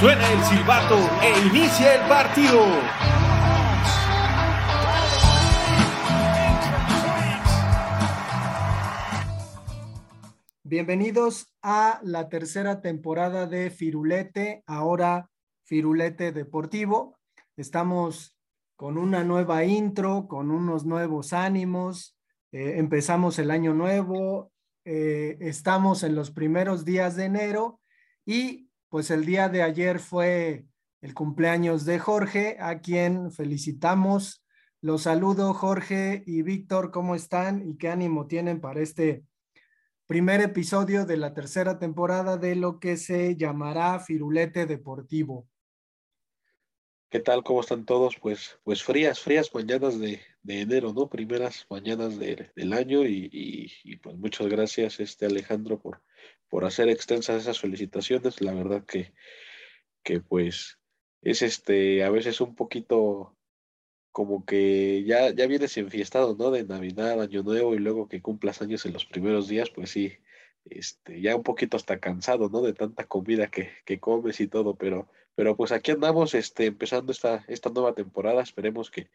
Suena el silbato e inicia el partido. Bienvenidos a la tercera temporada de Firulete, ahora Firulete Deportivo. Estamos con una nueva intro, con unos nuevos ánimos. Eh, empezamos el año nuevo, eh, estamos en los primeros días de enero y pues el día de ayer fue el cumpleaños de Jorge, a quien felicitamos. Los saludo, Jorge y Víctor, ¿cómo están y qué ánimo tienen para este primer episodio de la tercera temporada de lo que se llamará Firulete Deportivo? ¿Qué tal? ¿Cómo están todos? Pues, pues frías, frías mañanas de, de enero, ¿no? Primeras mañanas de- del año y, y- y, pues muchas gracias, este Alejandro, por, por hacer extensas esas felicitaciones. La verdad que, que pues es este, a veces un poquito como que ya, ya vienes enfiestado, ¿no? De Navidad, Año Nuevo y luego que cumplas años en los primeros días, pues sí, este, ya un poquito hasta cansado, ¿no? De tanta comida que, que comes y todo, pero, pero pues aquí andamos, este, empezando esta, esta nueva temporada, esperemos que,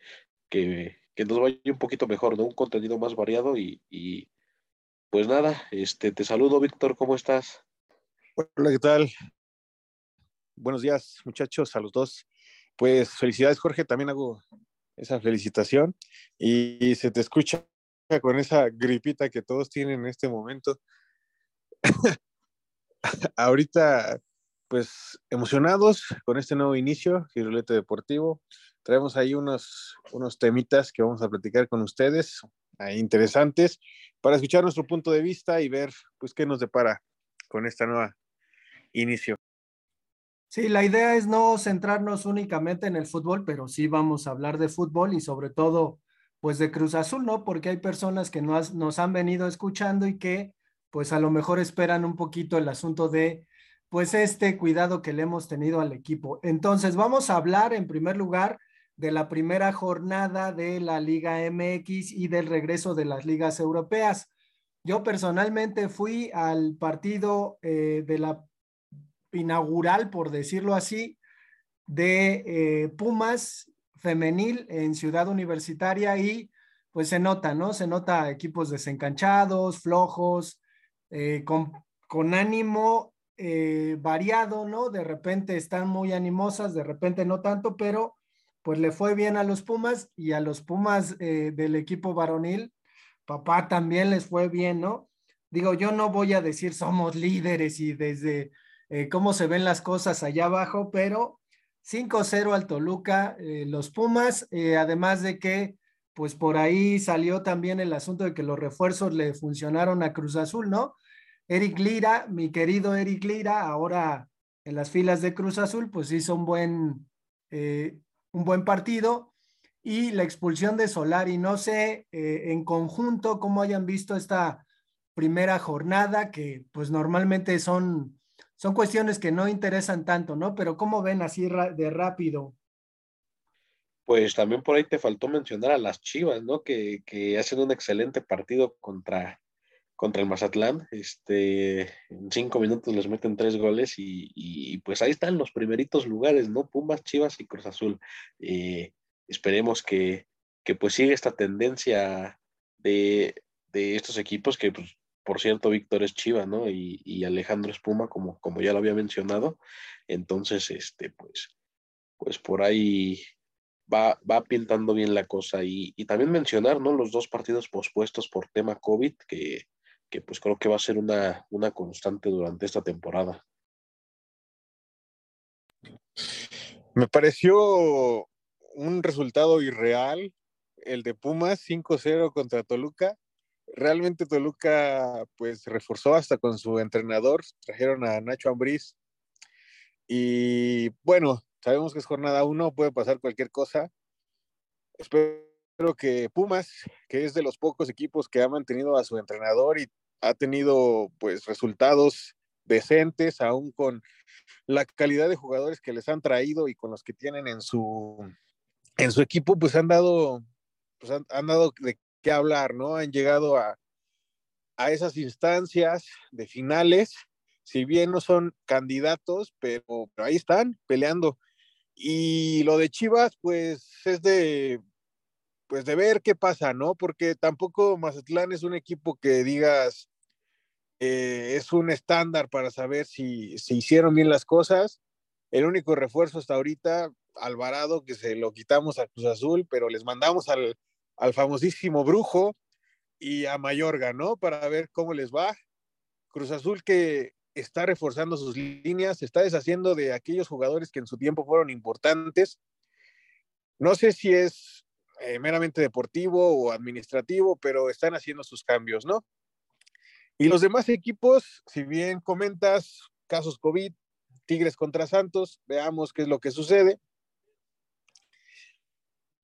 que, que nos vaya un poquito mejor, ¿no? Un contenido más variado y, y pues nada, este, te saludo, Víctor, ¿cómo estás? Hola, ¿qué tal? Buenos días, muchachos, a los dos. Pues felicidades, Jorge, también hago esa felicitación y se te escucha con esa gripita que todos tienen en este momento. Ahorita, pues emocionados con este nuevo inicio, Girolete Deportivo. Traemos ahí unos, unos temitas que vamos a platicar con ustedes, interesantes, para escuchar nuestro punto de vista y ver, pues, qué nos depara con esta nueva inicio. Sí, la idea es no centrarnos únicamente en el fútbol, pero sí vamos a hablar de fútbol y sobre todo, pues de Cruz Azul, ¿no? Porque hay personas que nos, nos han venido escuchando y que, pues a lo mejor esperan un poquito el asunto de, pues este cuidado que le hemos tenido al equipo. Entonces, vamos a hablar en primer lugar de la primera jornada de la Liga MX y del regreso de las ligas europeas. Yo personalmente fui al partido eh, de la inaugural, por decirlo así, de eh, Pumas femenil en Ciudad Universitaria y pues se nota, ¿no? Se nota equipos desencanchados, flojos, eh, con, con, ánimo variado, ¿no? De repente están muy animosas, de repente no tanto, pero pues le fue bien a los Pumas y a los Pumas eh, del equipo varonil, papá también les fue bien, ¿no? Digo, yo no voy a decir somos líderes y desde eh, cómo se ven las cosas allá abajo, pero 5-0 al Toluca, eh, los Pumas, además de que, pues por ahí salió también el asunto de que los refuerzos le funcionaron a Cruz Azul, ¿no? Eric Lira, mi querido Eric Lira, ahora en las filas de Cruz Azul, pues hizo un buen, un buen partido y la expulsión de Solari, no sé eh, en conjunto cómo hayan visto esta primera jornada, que pues normalmente son son cuestiones que no interesan tanto, ¿no? Pero ¿cómo ven así de rápido? Pues también por ahí te faltó mencionar a las Chivas, ¿no? Que, que hacen un excelente partido contra, contra el Mazatlán. Este, en cinco minutos les meten tres goles y, y pues ahí están los primeritos lugares, ¿no? Pumas, Chivas y Cruz Azul. Eh, esperemos que, que pues siga esta tendencia de, de estos equipos que pues, por cierto, Víctor es Chiva, ¿no? Y, y, Alejandro es Puma, como, como ya lo había mencionado. Entonces, este, pues, pues por ahí va, va pintando bien la cosa. Y, y, también mencionar, ¿no? Los dos partidos pospuestos por tema COVID, que, que pues creo que va a ser una, una constante durante esta temporada. Me pareció un resultado irreal el de Pumas 5-0 contra Toluca realmente Toluca pues reforzó hasta con su entrenador, trajeron a Nacho Ambriz Y bueno, sabemos que es jornada uno, puede pasar cualquier cosa. Espero que Pumas, que es de los pocos equipos que ha mantenido a su entrenador y ha tenido pues resultados decentes, aún con la calidad de jugadores que les han traído y con los que tienen en su, en su equipo, pues han dado, pues han, dado de qué hablar, ¿no? Han llegado a, a esas instancias de finales, si bien no son candidatos, pero ahí están peleando. Y lo de Chivas, pues es de, pues de ver qué pasa, ¿no? Porque tampoco Mazatlán es un equipo que digas, eh, es un estándar para saber si, si hicieron bien las cosas. El único refuerzo hasta ahorita, Alvarado, que se lo quitamos a Cruz Azul, pero les mandamos al, al famosísimo Brujo y a Mayorga, ¿no? Para ver cómo les va. Cruz Azul que está reforzando sus líneas, se está deshaciendo de aquellos jugadores que en su tiempo fueron importantes. No sé si es eh, meramente deportivo o administrativo, pero están haciendo sus cambios, ¿no? Y los demás equipos, si bien comentas casos COVID, Tigres contra Santos, veamos qué es lo que sucede.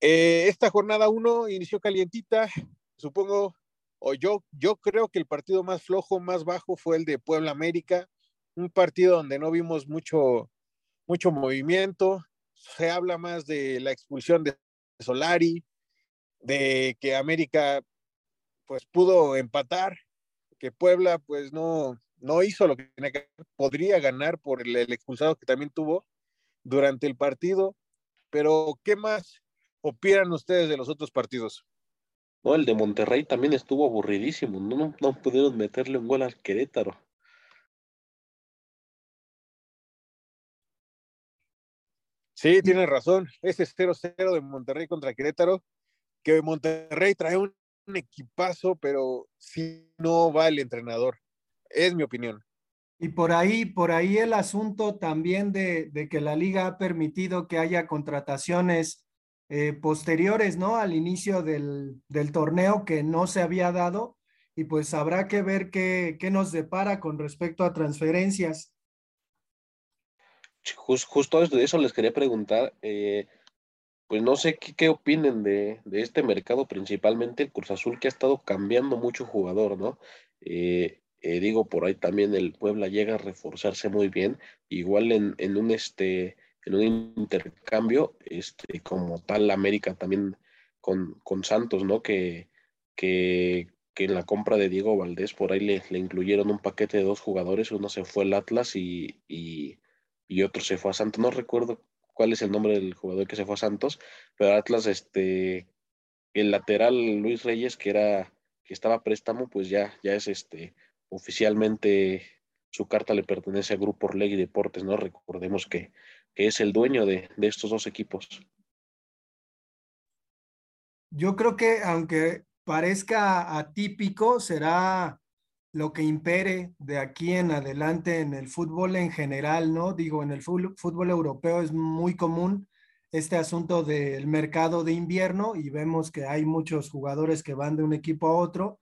Eh, esta jornada 1 inició calientita, supongo, o yo, yo creo que el partido más flojo, más bajo fue el de Puebla América, un partido donde no vimos mucho, mucho movimiento, se habla más de la expulsión de Solari, de que América pues pudo empatar que Puebla pues no, no hizo lo que tenía que podría ganar por el, expulsado que también tuvo durante el partido, pero ¿qué más opinan ustedes de los otros partidos? No, el de Monterrey también estuvo aburridísimo, no, no, pudieron meterle un gol al Querétaro. Sí, tienes razón. Ese 0-0 de Monterrey contra Querétaro, que Monterrey trae un equipazo, pero si no va el entrenador. Es mi opinión. Y por ahí, por ahí el asunto también de, que la liga ha permitido que haya contrataciones eh, posteriores, ¿no? Al inicio del, torneo que no se había dado y pues habrá que ver qué, nos depara con respecto a transferencias. justo de eso les quería preguntar. Eh, pues no sé qué, opinen de, este mercado, principalmente el Cruz Azul, que ha estado cambiando mucho jugador, ¿no? Eh, eh, digo, por ahí también el Puebla llega a reforzarse muy bien, igual en, un este en un intercambio, este, como tal América también con, con Santos, ¿no? Que, que, en la compra de Diego Valdés por ahí le, incluyeron un paquete de dos jugadores, uno se fue al Atlas y, y, y otro se fue a Santos, no recuerdo cuál es el nombre del jugador que se fue a Santos, pero Atlas, este, el lateral Luis Reyes, que era, que estaba a préstamo, pues ya, ya es este, oficialmente su carta le pertenece a Grupo Orlegui Deportes, ¿no? Recordemos que, que es el dueño de, de estos dos equipos. Yo creo que aunque parezca atípico, será lo que impere de aquí en adelante en el fútbol en general, ¿no? Digo, en el fútbol, europeo es muy común este asunto del mercado de invierno y vemos que hay muchos jugadores que van de un equipo a otro,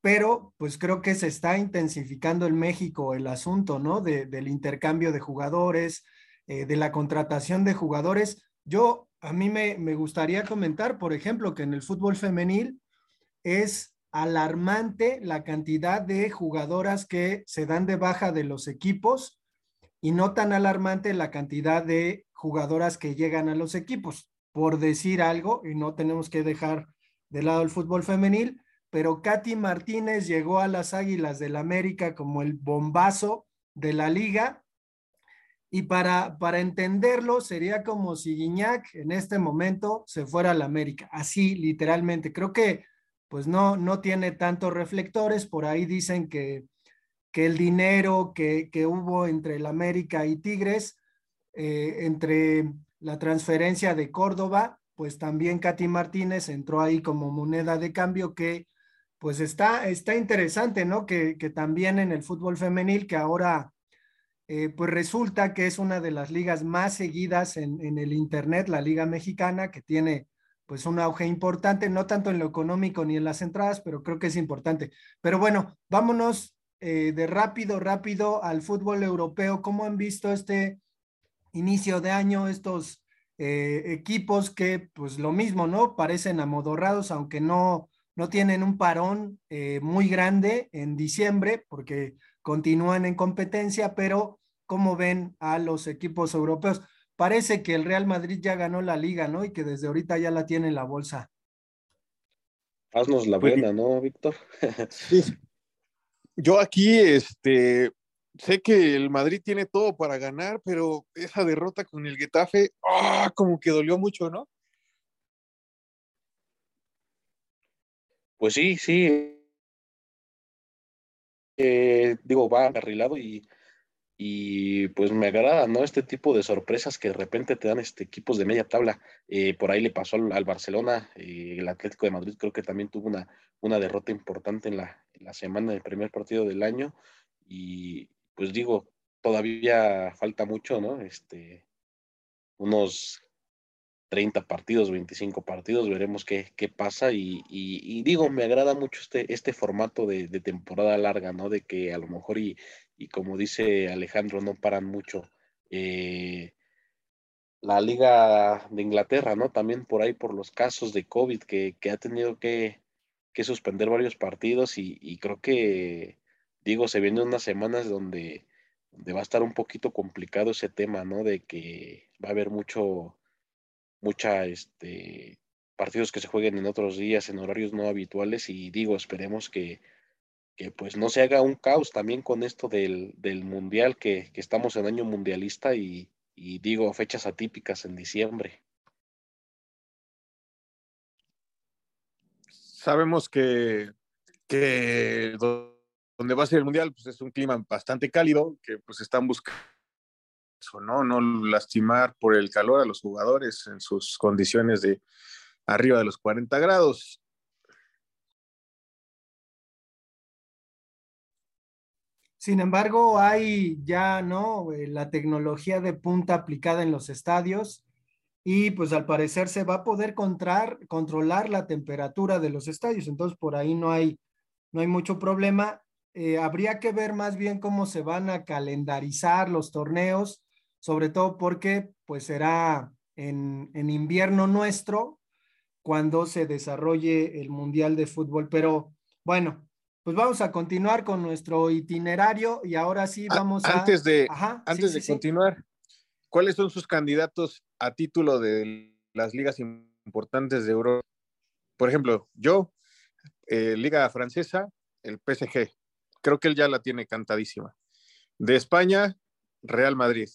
pero pues creo que se está intensificando en México el asunto, ¿no? del intercambio de jugadores, eh, de la contratación de jugadores. Yo, a mí me, me gustaría comentar, por ejemplo, que en el fútbol femenil es alarmante la cantidad de jugadoras que se dan de baja de los equipos y no tan alarmante la cantidad de jugadoras que llegan a los equipos. Por decir algo, y no tenemos que dejar de lado el fútbol femenil, pero Katy Martínez llegó a las Águilas del América como el bombazo de la liga. Y para, para entenderlo, sería como si Guiñac en este momento se fuera al América. Así, literalmente. Creo que pues no, no tiene tantos reflectores. Por ahí dicen que, que el dinero que, hubo entre el América y Tigres, eh, entre la transferencia de Córdoba, pues también Katy Martínez entró ahí como moneda de cambio que pues está, está interesante, ¿no? Que, también en el fútbol femenil, que ahora eh, pues resulta que es una de las ligas más seguidas en, en el Internet, la Liga Mexicana, que tiene pues un auge importante, no tanto en lo económico ni en las entradas, pero creo que es importante. Pero bueno, vámonos eh, de rápido, rápido al fútbol europeo. ¿Cómo han visto este inicio de año estos eh, equipos que pues lo mismo, ¿no? Parecen amodorrados, aunque no, no tienen un parón eh, muy grande en diciembre porque continúan en competencia, pero ¿cómo ven a los equipos europeos? Parece que el Real Madrid ya ganó la liga, ¿no? Y que desde ahorita ya la tiene en la bolsa. Haznos la pues buena, ¿no, Víctor? sí. Yo aquí, este, sé que el Madrid tiene todo para ganar, pero esa derrota con el Getafe, ¡ah! como que dolió mucho, ¿no? Pues sí, sí. Eh, digo, va arreglado y, y pues me agrada, ¿no? Este tipo de sorpresas que de repente te dan este, equipos de media tabla. Eh, por ahí le pasó al, Barcelona, eh, el Atlético de Madrid creo que también tuvo una, una derrota importante en la, en la semana del primer partido del año y, pues digo, todavía falta mucho, ¿no? Este, unos 30 partidos, 25 partidos, veremos qué, qué pasa y, digo, me agrada mucho este, este formato de, temporada larga, ¿no? De que a lo mejor y, y como dice Alejandro, no paran mucho. Eh, la Liga de Inglaterra, ¿no? También por ahí por los casos de COVID que, que ha tenido que, que, suspender varios partidos y, y creo que digo, se vienen unas semanas donde, va a estar un poquito complicado ese tema, ¿no? De que va a haber mucho, mucha, este, partidos que se jueguen en otros días, en horarios no habituales, y digo, esperemos que, que pues no se haga un caos también con esto del, del mundial, que, que, estamos en año mundialista y, y digo, fechas atípicas en diciembre. Sabemos que, que donde va a ser el mundial, pues es un clima bastante cálido, que pues están buscando ¿no? No lastimar por el calor a los jugadores en sus condiciones de arriba de los 40 grados. Sin embargo, hay ya, ¿no? Eh, la tecnología de punta aplicada en los estadios y pues al parecer se va a poder controlar la temperatura de los estadios, entonces por ahí no hay, no hay mucho problema eh, habría que ver más bien cómo se van a calendarizar los torneos, sobre todo porque pues será en, en invierno nuestro cuando se desarrolle el Mundial de Fútbol. Pero bueno, pues vamos a continuar con nuestro itinerario y ahora sí vamos a... Antes de, antes de continuar, ¿cuáles son sus candidatos a título de las ligas importantes de Europa? Por ejemplo, yo, eh, Liga Francesa, el PSG creo que él ya la tiene cantadísima. De España, Real Madrid.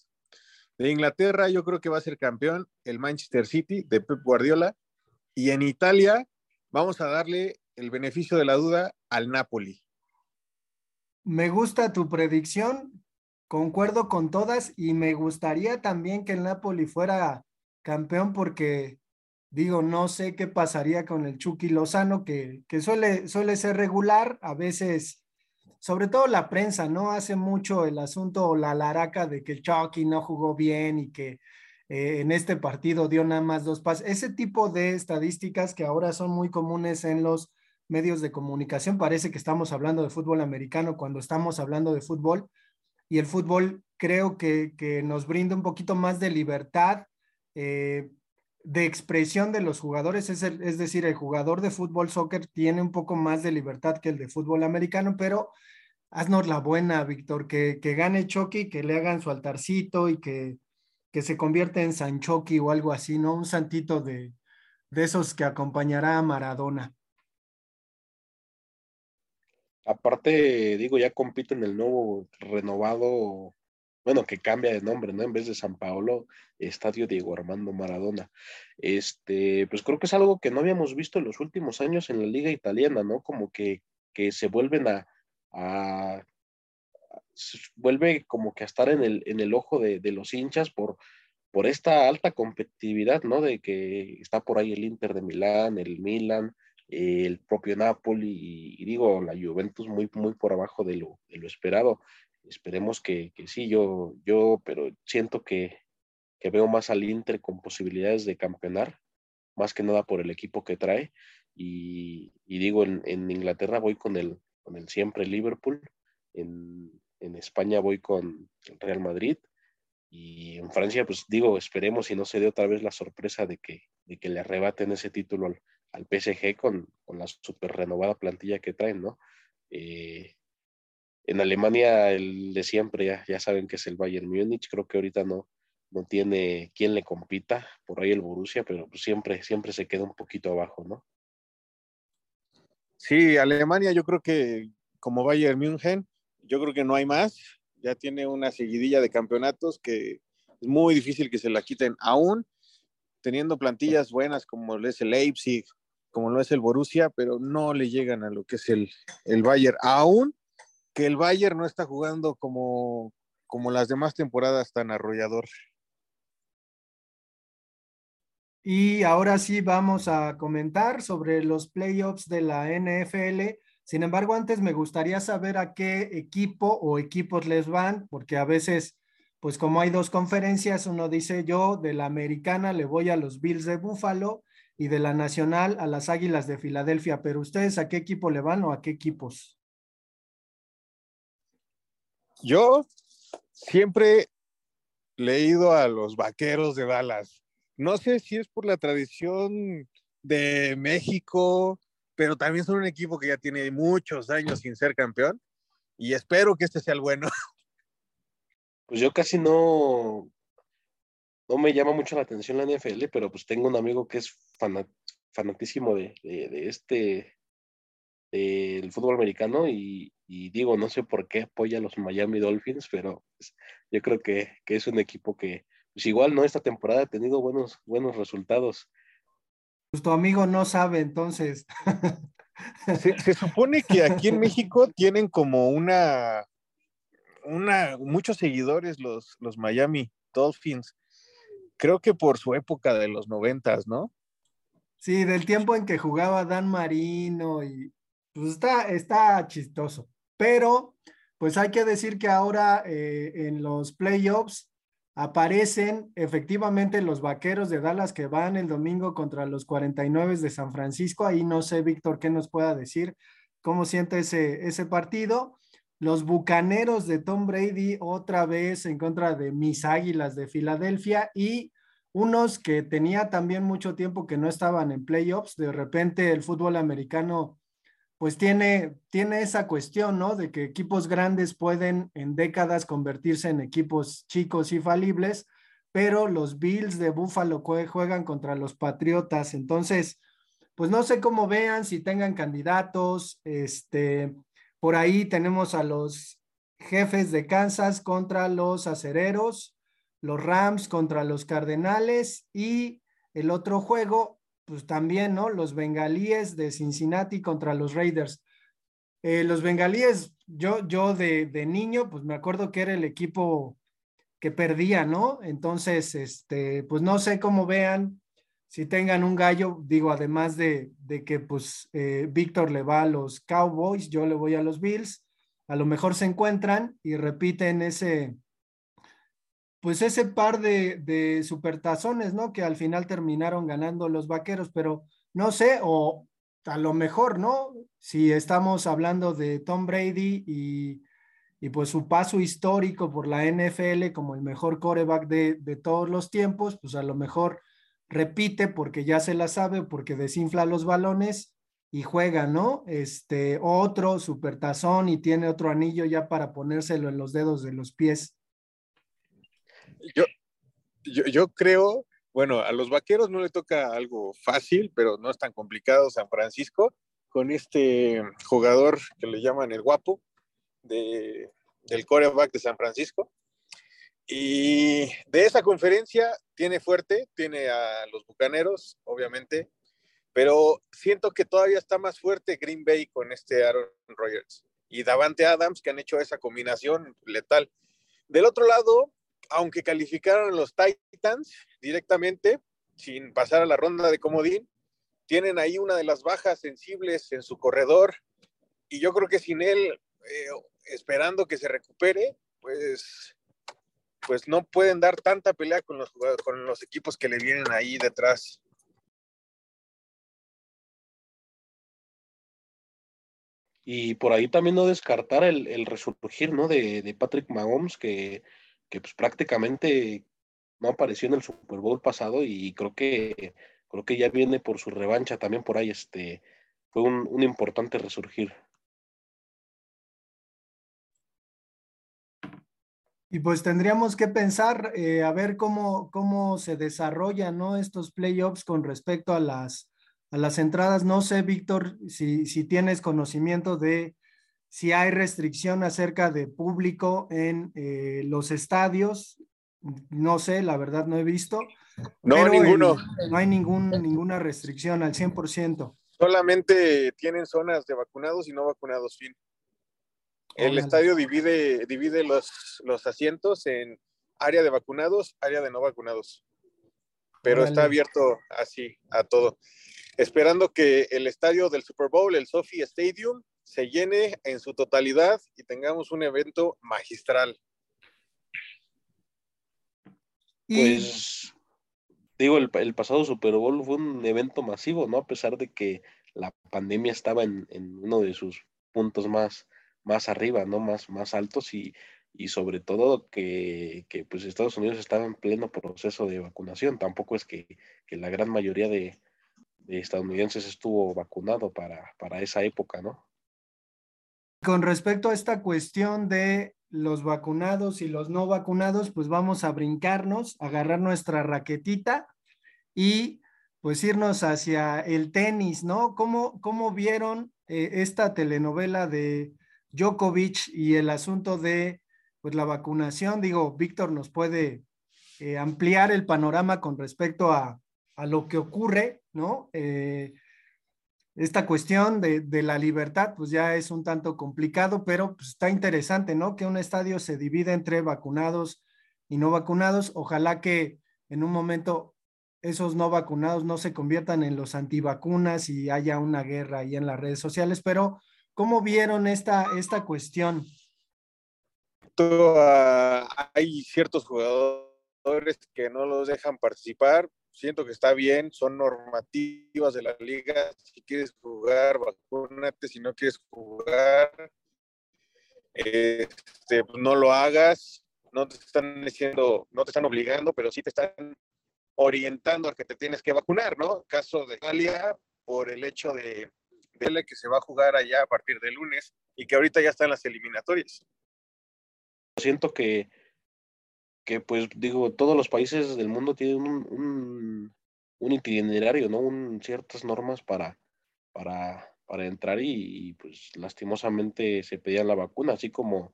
De Inglaterra, yo creo que va a ser campeón el Manchester City de Pep Guardiola. Y en Italia, vamos a darle el beneficio de la duda al Napoli. Me gusta tu predicción, concuerdo con todas y me gustaría también que el Napoli fuera campeón porque digo, no sé qué pasaría con el Chucky Lozano, que, que suele, suele ser regular, a veces sobre todo la prensa, ¿no? Hace mucho el asunto, la laraca de que el Chucky no jugó bien y que eh, en este partido dio nada más dos pases. Ese tipo de estadísticas que ahora son muy comunes en los medios de comunicación, parece que estamos hablando de fútbol americano cuando estamos hablando de fútbol y el fútbol creo que, nos brinda un poquito más de libertad. Eh, de expresión de los jugadores, es, es decir, el jugador de fútbol soccer tiene un poco más de libertad que el de fútbol americano, pero haznos la buena, Víctor, que, que gane Chucky, que le hagan su altarcito y que, que se convierta en San Chucky o algo así, ¿no? Un santito de, de esos que acompañará a Maradona. Aparte, digo, ya compite en el nuevo renovado, bueno, que cambia de nombre, ¿no? En vez de San Paolo, Estadio Diego Armando Maradona. Este, pues creo que es algo que no habíamos visto en los últimos años en la liga italiana, ¿no? Como que, que se vuelven a, vuelve como que a estar en el, en el ojo de, los hinchas por, por esta alta competitividad, ¿no? De que está por ahí el Inter de Milán, el Milan, el propio Napoli y, digo, la Juventus muy, muy por abajo de lo, de lo esperado. Esperemos que, que, sí, yo, yo, pero siento que, que veo más al Inter con posibilidades de campeonar, más que nada por el equipo que trae. Y, y digo, en, en, Inglaterra voy con el, con el siempre Liverpool, en, España voy con el Real Madrid y en Francia, pues digo, esperemos si no se dé otra vez la sorpresa de que, de que le arrebaten ese título al, al PSG con, con, la super renovada plantilla que traen, ¿no? Eh, en Alemania, el de siempre, ya, ya saben que es el Bayern Múnich, creo que ahorita no, no tiene quien le compita, por ahí el Borussia, pero pues siempre, siempre se queda un poquito abajo, ¿no? Sí, Alemania yo creo que como Bayern München, yo creo que no hay más, ya tiene una seguidilla de campeonatos que es muy difícil que se la quiten, aún teniendo plantillas buenas como lo es el Leipzig, como lo es el Borussia, pero no le llegan a lo que es el, el Bayern, aún que el Bayern no está jugando como, como las demás temporadas tan arrollador. Y ahora sí vamos a comentar sobre los playoffs de la NFL. Sin embargo, antes me gustaría saber a qué equipo o equipos les van, porque a veces, pues como hay dos conferencias, uno dice yo de la americana le voy a los Bills de Buffalo y de la nacional a las Águilas de Filadelfia, pero ustedes a qué equipo le van o a qué equipos? Yo siempre he ido a los Vaqueros de Dallas. No sé si es por la tradición de México, pero también son un equipo que ya tiene muchos años sin ser campeón y espero que este sea el bueno. Pues yo casi no, no me llama mucho la atención la NFL, pero pues tengo un amigo que es fanatísimo de, este, del fútbol americano y, y, digo, no sé por qué apoya a los Miami Dolphins, pero pues, yo creo que, que, es un equipo que, pues igual, ¿no? Esta temporada ha tenido buenos, buenos resultados. Pues tu amigo no sabe, entonces. Se, se supone que aquí en México tienen como una, una, muchos seguidores los, los Miami Dolphins. Creo que por su época de los noventas, ¿no? Sí, del tiempo en que jugaba Dan Marino y pues está, está chistoso. Pero, pues hay que decir que ahora eh, en los playoffs aparecen efectivamente los vaqueros de Dallas que van el domingo contra los 49 de San Francisco. Ahí no sé, Víctor, qué nos pueda decir, cómo siente ese, ese partido. Los bucaneros de Tom Brady otra vez en contra de mis águilas de Filadelfia y unos que tenía también mucho tiempo que no estaban en playoffs. De repente el fútbol americano pues tiene, tiene esa cuestión, ¿no? De que equipos grandes pueden en décadas convertirse en equipos chicos y falibles, pero los Bills de Buffalo juegan contra los Patriotas. Entonces, pues no sé cómo vean, si tengan candidatos. Este, por ahí tenemos a los jefes de Kansas contra los acereros, los Rams contra los Cardenales y el otro juego pues también, ¿no? Los bengalíes de Cincinnati contra los Raiders. Eh, los bengalíes, yo, yo de, de, niño, pues me acuerdo que era el equipo que perdía, ¿no? Entonces, este, pues no sé cómo vean, si tengan un gallo, digo, además de, de que pues eh, Víctor le va a los Cowboys, yo le voy a los Bills, a lo mejor se encuentran y repiten ese, pues ese par de, de supertazones, ¿no? Que al final terminaron ganando los vaqueros, pero no sé, o a lo mejor, ¿no? Si estamos hablando de Tom Brady y, y pues su paso histórico por la NFL como el mejor coreback de, todos los tiempos, pues a lo mejor repite porque ya se la sabe, porque desinfla los balones y juega, ¿no? Este otro supertazón y tiene otro anillo ya para ponérselo en los dedos de los pies yo, yo, creo, bueno, a los vaqueros no le toca algo fácil, pero no es tan complicado San Francisco, con este jugador que le llaman el guapo de, del coreback de San Francisco. Y de esa conferencia tiene fuerte, tiene a los Bucaneros, obviamente, pero siento que todavía está más fuerte Green Bay con este Aaron Rodgers y Davante Adams, que han hecho esa combinación letal. Del otro lado, aunque calificaron los Titans directamente, sin pasar a la ronda de comodín, tienen ahí una de las bajas sensibles en su corredor y yo creo que sin él, eh, esperando que se recupere, pues, pues no pueden dar tanta pelea con los, con los equipos que le vienen ahí detrás. Y por ahí también no descartar el, resurgir ¿no? De, de Patrick Mahomes, que que pues prácticamente no apareció en el Super Bowl pasado y creo que creo que ya viene por su revancha también por ahí este fue un, un importante resurgir Y pues tendríamos que pensar eh, a ver cómo, cómo se desarrollan ¿no? estos playoffs con respecto a las, a las entradas. No sé, Víctor, si, si tienes conocimiento de si hay restricción acerca de público en eh, los estadios. No sé, la verdad no he visto. No, ninguno. no hay ningún, ninguna restricción al 100%. Solamente tienen zonas de vacunados y no vacunados, fin. El estadio divide, divide los, los asientos en área de vacunados, área de no vacunados. Pero está abierto así a todo. Esperando que el estadio del Super Bowl, el Sophie Stadium, se llene en su totalidad y tengamos un evento magistral. Pues digo, el, el, pasado Super Bowl fue un evento masivo, ¿no? A pesar de que la pandemia estaba en, en uno de sus puntos más, más arriba, ¿no? Más, más altos y, y sobre todo que, que, pues Estados Unidos estaba en pleno proceso de vacunación. Tampoco es que, que la gran mayoría de, de, estadounidenses estuvo vacunado para, para esa época, ¿no? Con respecto a esta cuestión de los vacunados y los no vacunados, pues vamos a brincarnos, agarrar nuestra raquetita y pues irnos hacia el tenis, ¿no? ¿Cómo, cómo vieron eh, esta telenovela de Djokovic y el asunto de pues, la vacunación. Digo, Víctor nos puede eh, ampliar el panorama con respecto a, a lo que ocurre, ¿no? Eh, esta cuestión de, de, la libertad, pues ya es un tanto complicado, pero pues, está interesante, ¿no? Que un estadio se divide entre vacunados y no vacunados. Ojalá que en un momento esos no vacunados no se conviertan en los antivacunas y haya una guerra ahí en las redes sociales, pero ¿Cómo vieron esta, esta cuestión? hay ciertos jugadores que no los dejan participar. Siento que está bien, son normativas de la liga. Si quieres jugar, vacúnate. Si no quieres jugar, este, pues, no lo hagas. No te están diciendo, no te están obligando, pero sí te están orientando a que te tienes que vacunar, ¿no? Caso de Italia, por el hecho de que se va a jugar allá a partir de lunes y que ahorita ya están las eliminatorias. Siento que, que pues digo, todos los países del mundo tienen un, un, itinerario, ¿no? Un, ciertas normas para, para, para entrar y, pues lastimosamente se pedía la vacuna, así como,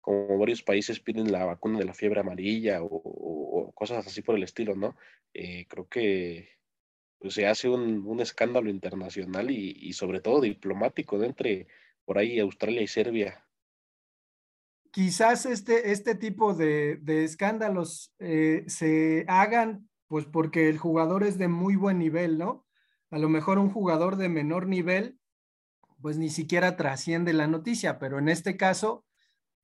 como varios países piden la vacuna de la fiebre amarilla o, cosas así por el estilo, ¿no? Eh, creo que pues se hace un, un escándalo internacional y, y, sobre todo diplomático ¿no? entre por ahí Australia y Serbia. Quizás este, este tipo de, de escándalos eh, se hagan pues porque el jugador es de muy buen nivel, ¿no? A lo mejor un jugador de menor nivel pues ni siquiera trasciende la noticia, pero en este caso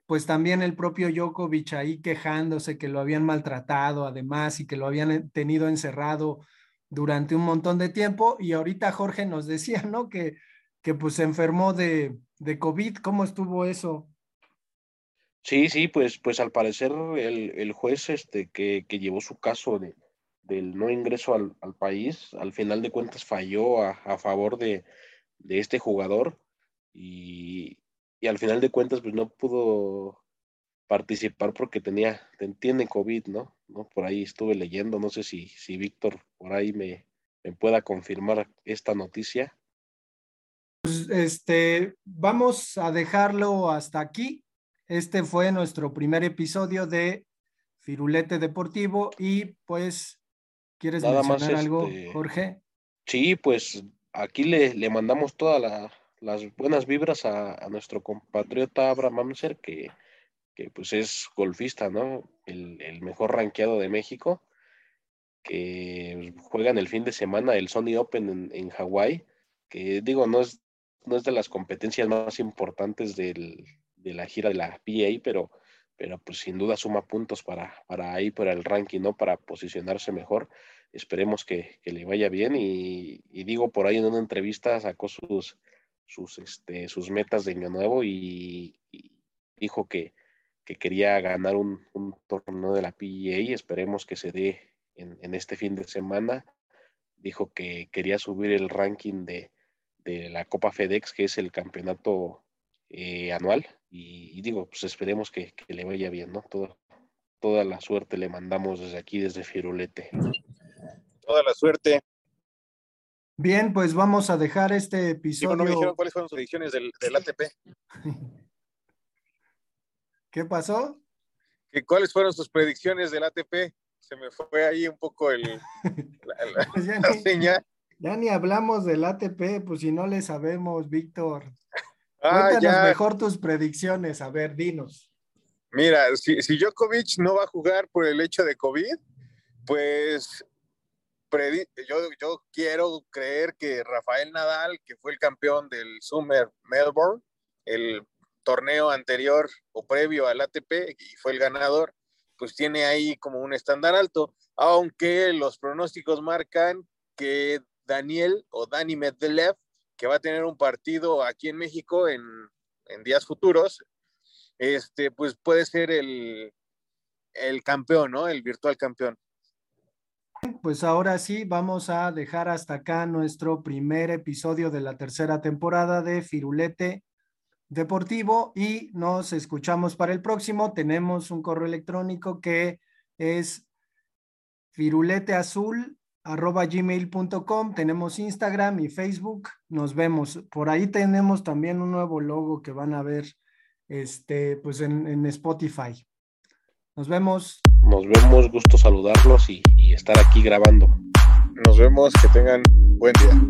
pues también el propio Djokovic ahí quejándose que lo habían maltratado además y que lo habían tenido encerrado durante un montón de tiempo y ahorita Jorge nos decía, ¿no? Que, que pues se enfermó de, de COVID, ¿cómo estuvo eso? Sí, sí, pues, pues al parecer el, el juez este, que, que, llevó su caso de, del no ingreso al, al, país, al final de cuentas falló a, a favor de, de, este jugador y, y, al final de cuentas pues no pudo participar porque tenía, tiene COVID, ¿no? ¿no? Por ahí estuve leyendo, no sé si, si Víctor por ahí me, me pueda confirmar esta noticia. Pues este, vamos a dejarlo hasta aquí. Este fue nuestro primer episodio de Firulete Deportivo y pues, ¿quieres Nada mencionar más algo, este, Jorge? Sí, pues aquí le, le mandamos todas la, las buenas vibras a, a nuestro compatriota Abraham Amser, que que pues es golfista, ¿no? El, el mejor rankeado de México, que juegan el fin de semana el Sony Open en, en Hawái, que digo, no es, no es de las competencias más importantes del, de la gira de la PA, pero, pero pues sin duda suma puntos para, para ahí, para el ranking, ¿no? Para posicionarse mejor. Esperemos que, le vaya bien y, digo, por ahí en una entrevista sacó sus, sus, este, sus metas de año nuevo y, dijo que, que quería ganar un, torneo de la PGA esperemos que se dé en, este fin de semana. Dijo que quería subir el ranking de, la Copa FedEx, que es el campeonato eh, anual. Y, digo, pues esperemos que, le vaya bien, ¿no? toda la suerte le mandamos desde aquí, desde Firulete. Toda la suerte. Bien, pues vamos a dejar este episodio. no me dijeron cuáles fueron sus ediciones del, ATP. ¿Qué pasó? ¿Que ¿Cuáles fueron sus predicciones del ATP? Se me fue ahí un poco el, la, pues ya, ni, ya ni hablamos del ATP, pues si no le sabemos, Víctor. Ah, Cuéntanos mejor tus predicciones, a ver, dinos. Mira, si, si Djokovic no va a jugar por el hecho de COVID, pues yo, yo quiero creer que Rafael Nadal, que fue el campeón del Summer Melbourne, el torneo anterior o previo al ATP y fue el ganador, pues tiene ahí como un estándar alto, aunque los pronósticos marcan que Daniel o Dani Medvedev, que va a tener un partido aquí en México en, días futuros, este, pues puede ser el, el campeón, ¿no? El virtual campeón. Pues ahora sí, vamos a dejar hasta acá nuestro primer episodio de la tercera temporada de Firulete Deportivo y nos escuchamos para el próximo. Tenemos un correo electrónico que es firuleteazul.gmail.com. Tenemos Instagram y Facebook. Nos vemos. Por ahí tenemos también un nuevo logo que van a ver este, pues en, en Spotify. Nos vemos. Nos vemos, gusto saludarlos y, y estar aquí grabando. Nos vemos, que tengan buen día.